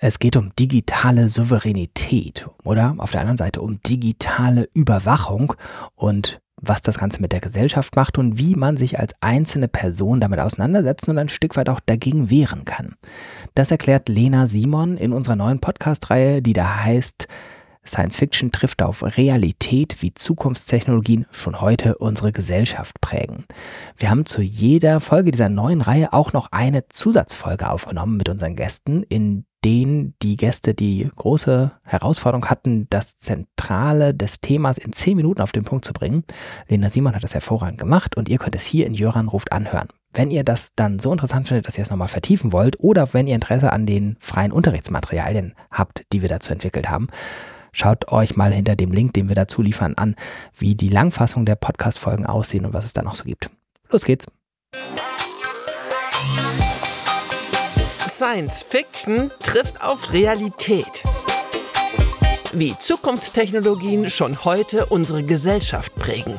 Es geht um digitale Souveränität oder auf der anderen Seite um digitale Überwachung und was das Ganze mit der Gesellschaft macht und wie man sich als einzelne Person damit auseinandersetzen und ein Stück weit auch dagegen wehren kann. Das erklärt Lena Simon in unserer neuen Podcast-Reihe, die da heißt Science Fiction trifft auf Realität, wie Zukunftstechnologien schon heute unsere Gesellschaft prägen. Wir haben zu jeder Folge dieser neuen Reihe auch noch eine Zusatzfolge aufgenommen mit unseren Gästen, in denen die Gäste die große Herausforderung hatten, das Zentrale des Themas in zehn Minuten auf den Punkt zu bringen. Lena Simon hat das hervorragend gemacht und ihr könnt es hier in Jöran ruft anhören. Wenn ihr das dann so interessant findet, dass ihr es nochmal vertiefen wollt oder wenn ihr Interesse an den freien Unterrichtsmaterialien habt, die wir dazu entwickelt haben, Schaut euch mal hinter dem Link, den wir dazu liefern, an, wie die Langfassung der Podcast-Folgen aussehen und was es da noch so gibt. Los geht's! Science Fiction trifft auf Realität. Wie Zukunftstechnologien schon heute unsere Gesellschaft prägen.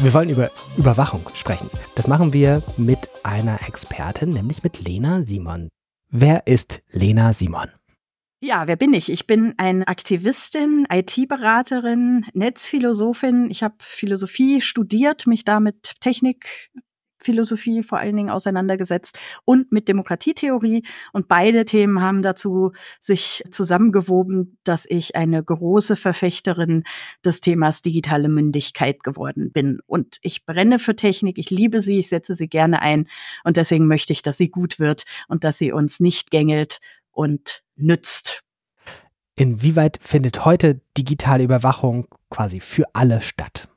Wir wollen über Überwachung sprechen. Das machen wir mit einer Expertin, nämlich mit Lena Simon. Wer ist Lena Simon? Ja, wer bin ich? Ich bin eine Aktivistin, IT-Beraterin, Netzphilosophin. Ich habe Philosophie studiert, mich da mit Technik, Philosophie vor allen Dingen auseinandergesetzt und mit Demokratietheorie. Und beide Themen haben dazu sich zusammengewoben, dass ich eine große Verfechterin des Themas digitale Mündigkeit geworden bin. Und ich brenne für Technik, ich liebe sie, ich setze sie gerne ein. Und deswegen möchte ich, dass sie gut wird und dass sie uns nicht gängelt und nützt. Inwieweit findet heute digitale Überwachung quasi für alle statt?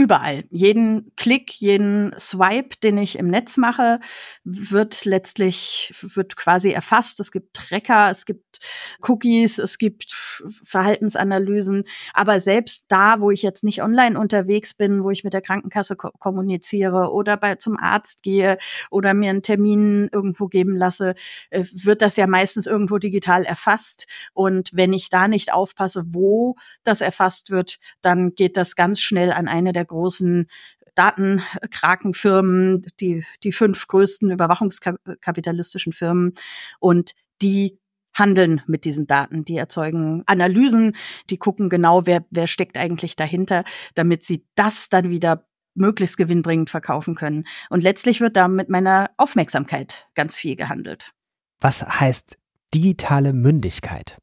Überall. Jeden Klick, jeden Swipe, den ich im Netz mache, wird letztlich, wird quasi erfasst. Es gibt Tracker, es gibt Cookies, es gibt Verhaltensanalysen. Aber selbst da, wo ich jetzt nicht online unterwegs bin, wo ich mit der Krankenkasse ko kommuniziere oder bei, zum Arzt gehe oder mir einen Termin irgendwo geben lasse, äh, wird das ja meistens irgendwo digital erfasst. Und wenn ich da nicht aufpasse, wo das erfasst wird, dann geht das ganz schnell an eine der großen Datenkrakenfirmen, die, die fünf größten überwachungskapitalistischen Firmen. Und die handeln mit diesen Daten. Die erzeugen Analysen, die gucken genau, wer, wer steckt eigentlich dahinter, damit sie das dann wieder möglichst gewinnbringend verkaufen können. Und letztlich wird da mit meiner Aufmerksamkeit ganz viel gehandelt. Was heißt digitale Mündigkeit?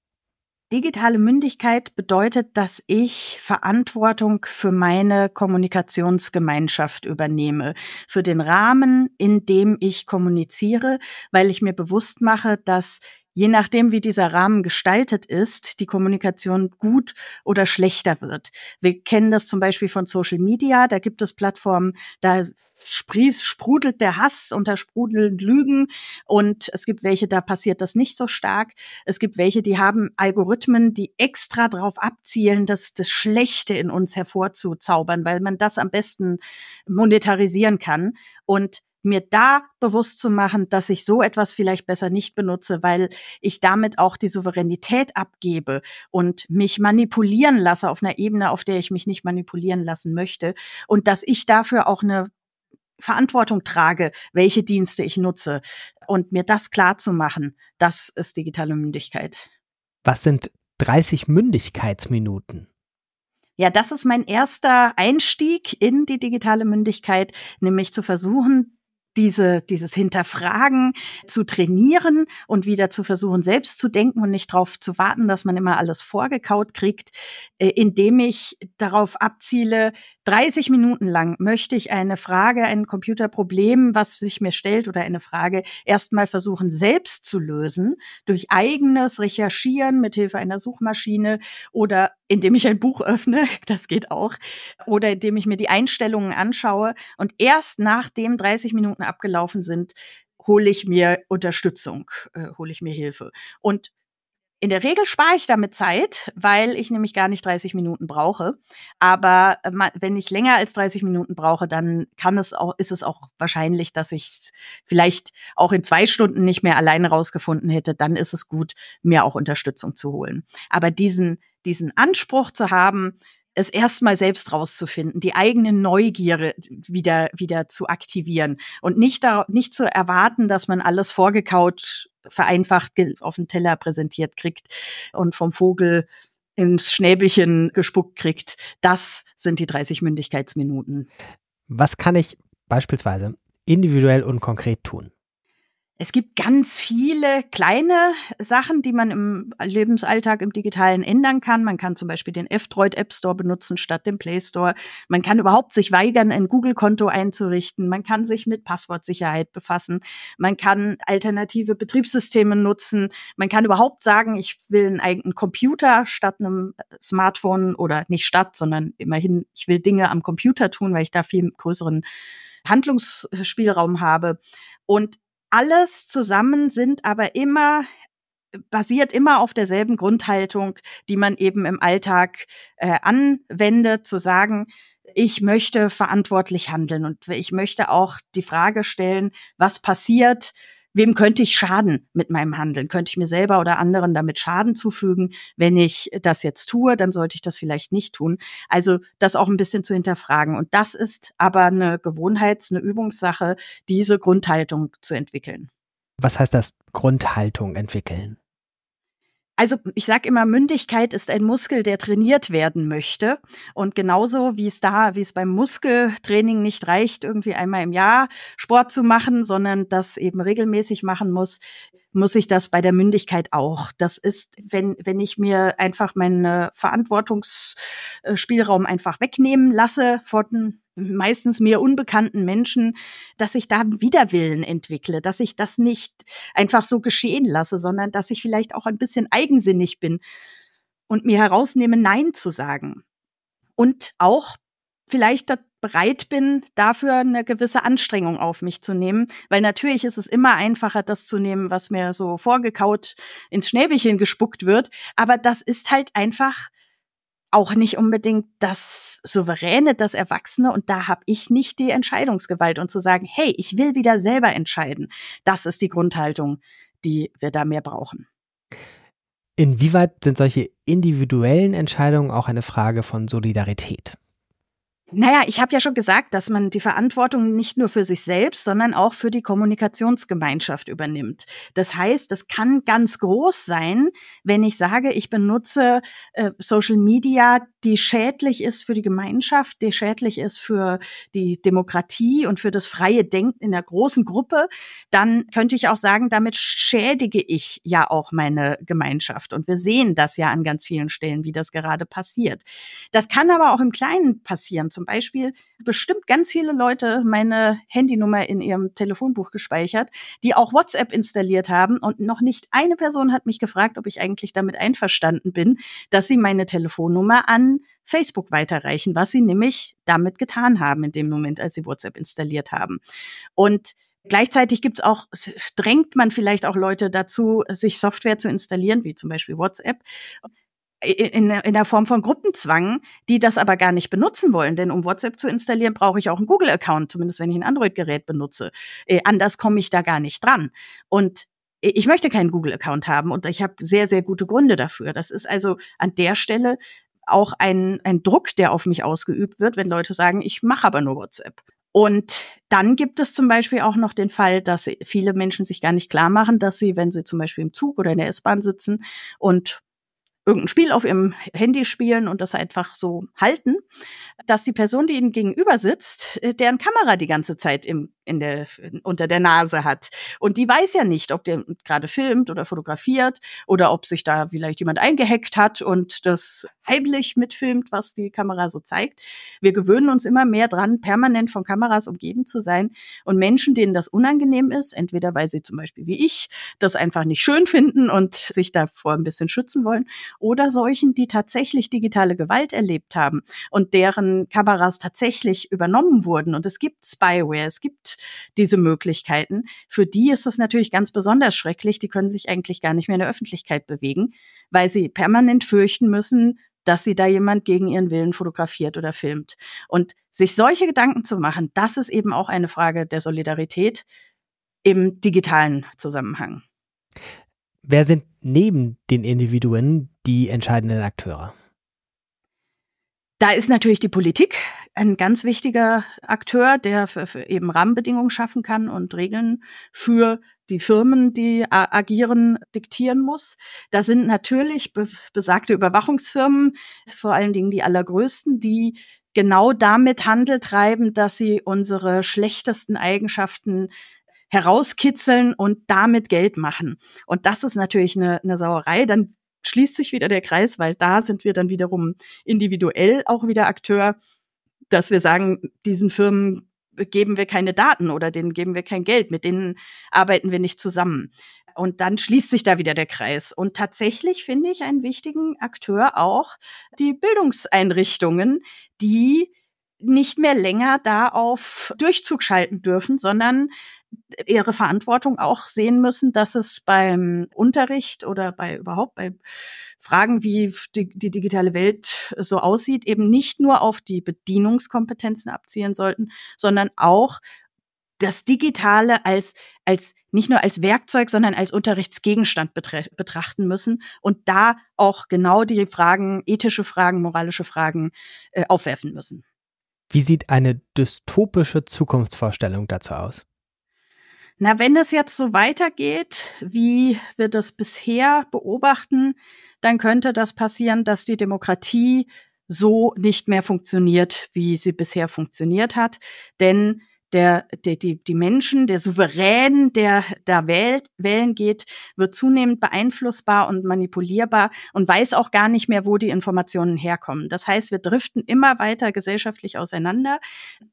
Digitale Mündigkeit bedeutet, dass ich Verantwortung für meine Kommunikationsgemeinschaft übernehme, für den Rahmen, in dem ich kommuniziere, weil ich mir bewusst mache, dass je nachdem, wie dieser Rahmen gestaltet ist, die Kommunikation gut oder schlechter wird. Wir kennen das zum Beispiel von Social Media. Da gibt es Plattformen, da sprieß, sprudelt der Hass und da sprudeln Lügen. Und es gibt welche, da passiert das nicht so stark. Es gibt welche, die haben Algorithmen, die extra darauf abzielen, das, das Schlechte in uns hervorzuzaubern, weil man das am besten monetarisieren kann. Und mir da bewusst zu machen, dass ich so etwas vielleicht besser nicht benutze, weil ich damit auch die Souveränität abgebe und mich manipulieren lasse auf einer Ebene, auf der ich mich nicht manipulieren lassen möchte und dass ich dafür auch eine Verantwortung trage, welche Dienste ich nutze und mir das klar zu machen, das ist digitale Mündigkeit. Was sind 30 Mündigkeitsminuten? Ja, das ist mein erster Einstieg in die digitale Mündigkeit, nämlich zu versuchen, diese, dieses Hinterfragen zu trainieren und wieder zu versuchen, selbst zu denken und nicht darauf zu warten, dass man immer alles vorgekaut kriegt, äh, indem ich darauf abziele, 30 Minuten lang möchte ich eine Frage, ein Computerproblem, was sich mir stellt oder eine Frage erstmal versuchen, selbst zu lösen, durch eigenes Recherchieren mit Hilfe einer Suchmaschine oder indem ich ein Buch öffne, das geht auch, oder indem ich mir die Einstellungen anschaue und erst nachdem 30 Minuten abgelaufen sind, hole ich mir Unterstützung, äh, hole ich mir Hilfe. Und in der Regel spare ich damit Zeit, weil ich nämlich gar nicht 30 Minuten brauche. Aber äh, wenn ich länger als 30 Minuten brauche, dann kann es auch, ist es auch wahrscheinlich, dass ich es vielleicht auch in zwei Stunden nicht mehr alleine rausgefunden hätte. Dann ist es gut, mir auch Unterstützung zu holen. Aber diesen, diesen Anspruch zu haben, es erstmal selbst rauszufinden, die eigene Neugierde wieder, wieder zu aktivieren und nicht da, nicht zu erwarten, dass man alles vorgekaut, vereinfacht auf den Teller präsentiert kriegt und vom Vogel ins Schnäbelchen gespuckt kriegt. Das sind die 30 Mündigkeitsminuten. Was kann ich beispielsweise individuell und konkret tun? Es gibt ganz viele kleine Sachen, die man im Lebensalltag im Digitalen ändern kann. Man kann zum Beispiel den F-Droid App Store benutzen statt dem Play Store. Man kann überhaupt sich weigern, ein Google-Konto einzurichten. Man kann sich mit Passwortsicherheit befassen. Man kann alternative Betriebssysteme nutzen. Man kann überhaupt sagen, ich will einen eigenen Computer statt einem Smartphone oder nicht statt, sondern immerhin, ich will Dinge am Computer tun, weil ich da viel größeren Handlungsspielraum habe. Und alles zusammen sind aber immer basiert immer auf derselben Grundhaltung, die man eben im Alltag äh, anwendet, zu sagen, ich möchte verantwortlich handeln und ich möchte auch die Frage stellen, was passiert, wem könnte ich schaden mit meinem Handeln? Könnte ich mir selber oder anderen damit Schaden zufügen? Wenn ich das jetzt tue, dann sollte ich das vielleicht nicht tun. Also das auch ein bisschen zu hinterfragen. Und das ist aber eine Gewohnheits-, eine Übungssache, diese Grundhaltung zu entwickeln. Was heißt das Grundhaltung entwickeln? Also ich sage immer, Mündigkeit ist ein Muskel, der trainiert werden möchte. Und genauso wie es da, wie es beim Muskeltraining nicht reicht, irgendwie einmal im Jahr Sport zu machen, sondern das eben regelmäßig machen muss, muss ich das bei der Mündigkeit auch. Das ist, wenn, wenn ich mir einfach meinen Verantwortungsspielraum einfach wegnehmen lasse von meistens mir unbekannten Menschen, dass ich da Widerwillen entwickle, dass ich das nicht einfach so geschehen lasse, sondern dass ich vielleicht auch ein bisschen eigensinnig bin und mir herausnehme, Nein zu sagen. Und auch vielleicht bereit bin, dafür eine gewisse Anstrengung auf mich zu nehmen, weil natürlich ist es immer einfacher, das zu nehmen, was mir so vorgekaut ins Schnäbelchen gespuckt wird, aber das ist halt einfach auch nicht unbedingt das Souveräne, das Erwachsene. Und da habe ich nicht die Entscheidungsgewalt. Und zu sagen, hey, ich will wieder selber entscheiden, das ist die Grundhaltung, die wir da mehr brauchen. Inwieweit sind solche individuellen Entscheidungen auch eine Frage von Solidarität? Naja, ich habe ja schon gesagt, dass man die Verantwortung nicht nur für sich selbst, sondern auch für die Kommunikationsgemeinschaft übernimmt. Das heißt, das kann ganz groß sein, wenn ich sage, ich benutze äh, Social Media, die schädlich ist für die Gemeinschaft, die schädlich ist für die Demokratie und für das freie Denken in der großen Gruppe, dann könnte ich auch sagen, damit schädige ich ja auch meine Gemeinschaft. Und wir sehen das ja an ganz vielen Stellen, wie das gerade passiert. Das kann aber auch im Kleinen passieren zum Beispiel bestimmt ganz viele Leute meine Handynummer in ihrem Telefonbuch gespeichert, die auch WhatsApp installiert haben und noch nicht eine Person hat mich gefragt, ob ich eigentlich damit einverstanden bin, dass sie meine Telefonnummer an Facebook weiterreichen, was sie nämlich damit getan haben in dem Moment, als sie WhatsApp installiert haben. Und Gleichzeitig gibt's auch, drängt man vielleicht auch Leute dazu, sich Software zu installieren, wie zum Beispiel WhatsApp, in, in der Form von Gruppenzwang, die das aber gar nicht benutzen wollen. Denn um WhatsApp zu installieren, brauche ich auch einen Google-Account, zumindest wenn ich ein Android-Gerät benutze. Äh, anders komme ich da gar nicht dran. Und ich möchte keinen Google-Account haben und ich habe sehr, sehr gute Gründe dafür. Das ist also an der Stelle auch ein, ein Druck, der auf mich ausgeübt wird, wenn Leute sagen, ich mache aber nur WhatsApp. Und dann gibt es zum Beispiel auch noch den Fall, dass viele Menschen sich gar nicht klar machen, dass sie, wenn sie zum Beispiel im Zug oder in der S-Bahn sitzen und irgendein Spiel auf ihrem Handy spielen und das einfach so halten, dass die Person, die ihnen gegenüber sitzt, äh, deren Kamera die ganze Zeit im, in der, unter der Nase hat. Und die weiß ja nicht, ob der gerade filmt oder fotografiert oder ob sich da vielleicht jemand eingehackt hat und das heimlich mitfilmt, was die Kamera so zeigt. Wir gewöhnen uns immer mehr dran, permanent von Kameras umgeben zu sein. Und Menschen, denen das unangenehm ist, entweder weil sie zum Beispiel wie ich das einfach nicht schön finden und sich davor ein bisschen schützen wollen, oder solchen, die tatsächlich digitale Gewalt erlebt haben und deren Kameras tatsächlich übernommen wurden. Und es gibt Spyware, es gibt diese Möglichkeiten. Für die ist das natürlich ganz besonders schrecklich. Die können sich eigentlich gar nicht mehr in der Öffentlichkeit bewegen, weil sie permanent fürchten müssen, dass sie da jemand gegen ihren Willen fotografiert oder filmt. Und sich solche Gedanken zu machen, das ist eben auch eine Frage der Solidarität im digitalen Zusammenhang. Wer sind neben den Individuen die entscheidenden Akteure? Da ist natürlich die Politik ein ganz wichtiger Akteur, der für, für eben Rahmenbedingungen schaffen kann und Regeln für die Firmen, die agieren, diktieren muss. Da sind natürlich be besagte Überwachungsfirmen, vor allen Dingen die allergrößten, die genau damit Handel treiben, dass sie unsere schlechtesten Eigenschaften herauskitzeln und damit Geld machen. Und das ist natürlich eine, eine Sauerei. Dann schließt sich wieder der Kreis, weil da sind wir dann wiederum individuell auch wieder Akteur, dass wir sagen, diesen Firmen geben wir keine Daten oder denen geben wir kein Geld, mit denen arbeiten wir nicht zusammen. Und dann schließt sich da wieder der Kreis. Und tatsächlich finde ich einen wichtigen Akteur auch die Bildungseinrichtungen, die nicht mehr länger da auf Durchzug schalten dürfen, sondern ihre Verantwortung auch sehen müssen, dass es beim Unterricht oder bei überhaupt bei Fragen, wie die, die digitale Welt so aussieht, eben nicht nur auf die Bedienungskompetenzen abzielen sollten, sondern auch das Digitale als, als nicht nur als Werkzeug, sondern als Unterrichtsgegenstand betrachten müssen und da auch genau die Fragen, ethische Fragen, moralische Fragen äh, aufwerfen müssen. Wie sieht eine dystopische Zukunftsvorstellung dazu aus? Na, wenn es jetzt so weitergeht, wie wir das bisher beobachten, dann könnte das passieren, dass die Demokratie so nicht mehr funktioniert, wie sie bisher funktioniert hat. Denn der, der, die, die Menschen, der Souverän, der da wählt, wählen geht, wird zunehmend beeinflussbar und manipulierbar und weiß auch gar nicht mehr, wo die Informationen herkommen. Das heißt, wir driften immer weiter gesellschaftlich auseinander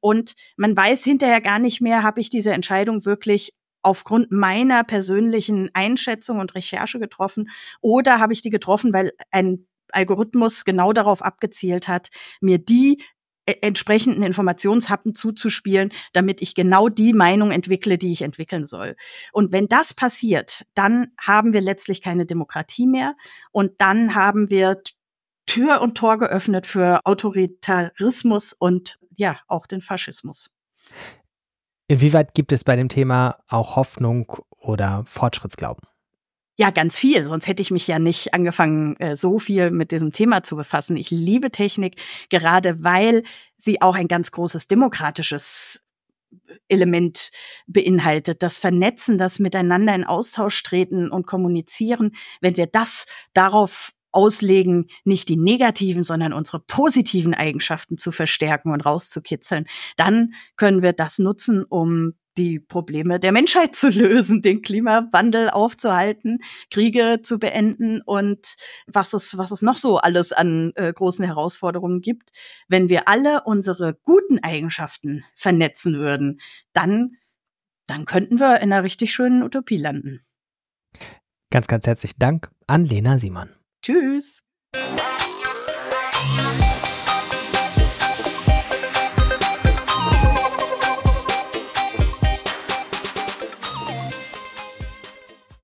und man weiß hinterher gar nicht mehr, habe ich diese Entscheidung wirklich aufgrund meiner persönlichen Einschätzung und Recherche getroffen oder habe ich die getroffen, weil ein Algorithmus genau darauf abgezielt hat, mir die entsprechenden Informationshappen zuzuspielen, damit ich genau die Meinung entwickle, die ich entwickeln soll. Und wenn das passiert, dann haben wir letztlich keine Demokratie mehr und dann haben wir Tür und Tor geöffnet für Autoritarismus und ja, auch den Faschismus. Inwieweit gibt es bei dem Thema auch Hoffnung oder Fortschrittsglauben? Ja, ganz viel. Sonst hätte ich mich ja nicht angefangen, äh, so viel mit diesem Thema zu befassen. Ich liebe Technik, gerade weil sie auch ein ganz großes demokratisches Element beinhaltet. Das Vernetzen, das Miteinander in Austausch treten und kommunizieren. Wenn wir das darauf auslegen, nicht die negativen, sondern unsere positiven Eigenschaften zu verstärken und rauszukitzeln, dann können wir das nutzen, um die Probleme der Menschheit zu lösen, den Klimawandel aufzuhalten, Kriege zu beenden und was es, was es noch so alles an äh, großen Herausforderungen gibt. Wenn wir alle unsere guten Eigenschaften vernetzen würden, dann, dann könnten wir in einer richtig schönen Utopie landen. Ganz, ganz herzlichen Dank an Lena Simon. Tschüss.